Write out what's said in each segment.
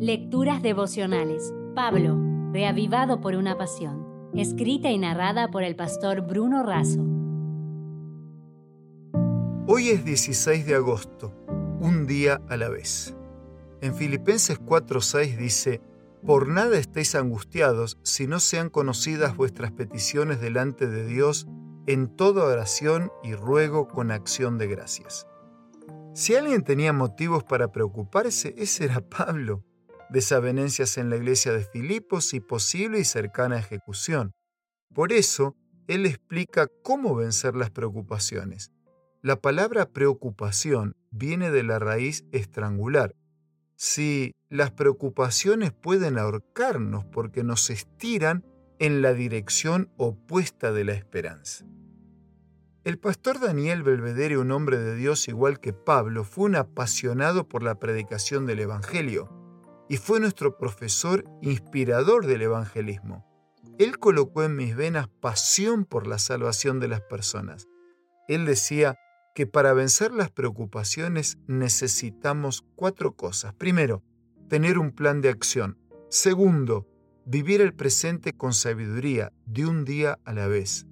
Lecturas devocionales. Pablo, reavivado por una pasión. Escrita y narrada por el pastor Bruno Razo. Hoy es 16 de agosto, un día a la vez. En Filipenses 4:6 dice, Por nada estéis angustiados si no sean conocidas vuestras peticiones delante de Dios en toda oración y ruego con acción de gracias. Si alguien tenía motivos para preocuparse, ese era Pablo. Desavenencias en la iglesia de Filipos y posible y cercana ejecución. Por eso, él explica cómo vencer las preocupaciones. La palabra preocupación viene de la raíz estrangular. Si las preocupaciones pueden ahorcarnos porque nos estiran en la dirección opuesta de la esperanza. El pastor Daniel Belvedere, un hombre de Dios igual que Pablo, fue un apasionado por la predicación del Evangelio y fue nuestro profesor inspirador del evangelismo. Él colocó en mis venas pasión por la salvación de las personas. Él decía que para vencer las preocupaciones necesitamos cuatro cosas. Primero, tener un plan de acción. Segundo, vivir el presente con sabiduría de un día a la vez.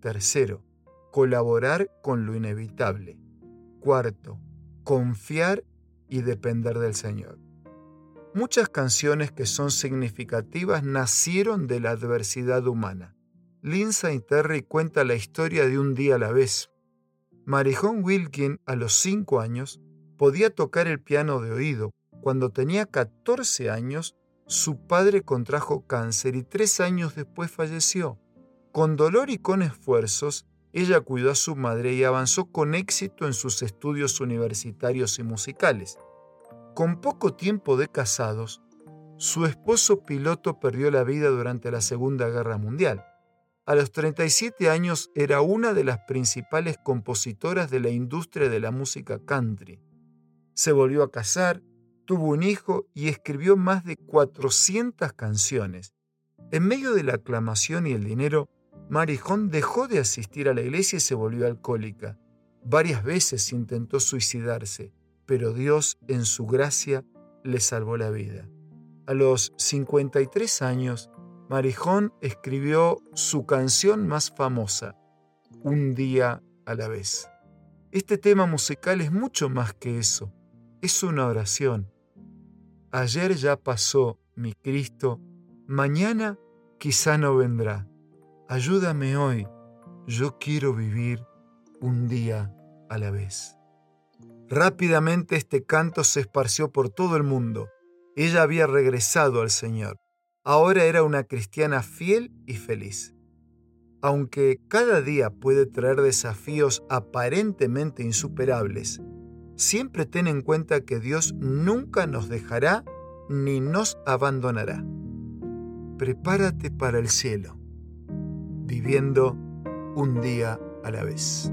Tercero, colaborar con lo inevitable. Cuarto, confiar y depender del Señor. Muchas canciones que son significativas nacieron de la adversidad humana. Lindsay Terry cuenta la historia de un día a la vez. Marijón Wilkin, a los cinco años, podía tocar el piano de oído. Cuando tenía 14 años, su padre contrajo cáncer y tres años después falleció. Con dolor y con esfuerzos, ella cuidó a su madre y avanzó con éxito en sus estudios universitarios y musicales. Con poco tiempo de casados, su esposo piloto perdió la vida durante la Segunda Guerra Mundial. A los 37 años era una de las principales compositoras de la industria de la música country. Se volvió a casar, tuvo un hijo y escribió más de 400 canciones. En medio de la aclamación y el dinero, Marijón dejó de asistir a la iglesia y se volvió alcohólica. Varias veces intentó suicidarse, pero Dios en su gracia le salvó la vida. A los 53 años, Marijón escribió su canción más famosa, Un día a la vez. Este tema musical es mucho más que eso, es una oración. Ayer ya pasó, mi Cristo, mañana quizá no vendrá Ayúdame hoy, yo quiero vivir un día a la vez. Rápidamente este canto se esparció por todo el mundo. Ella había regresado al Señor. Ahora era una cristiana fiel y feliz. Aunque cada día puede traer desafíos aparentemente insuperables, siempre ten en cuenta que Dios nunca nos dejará ni nos abandonará. Prepárate para el cielo viviendo un día a la vez.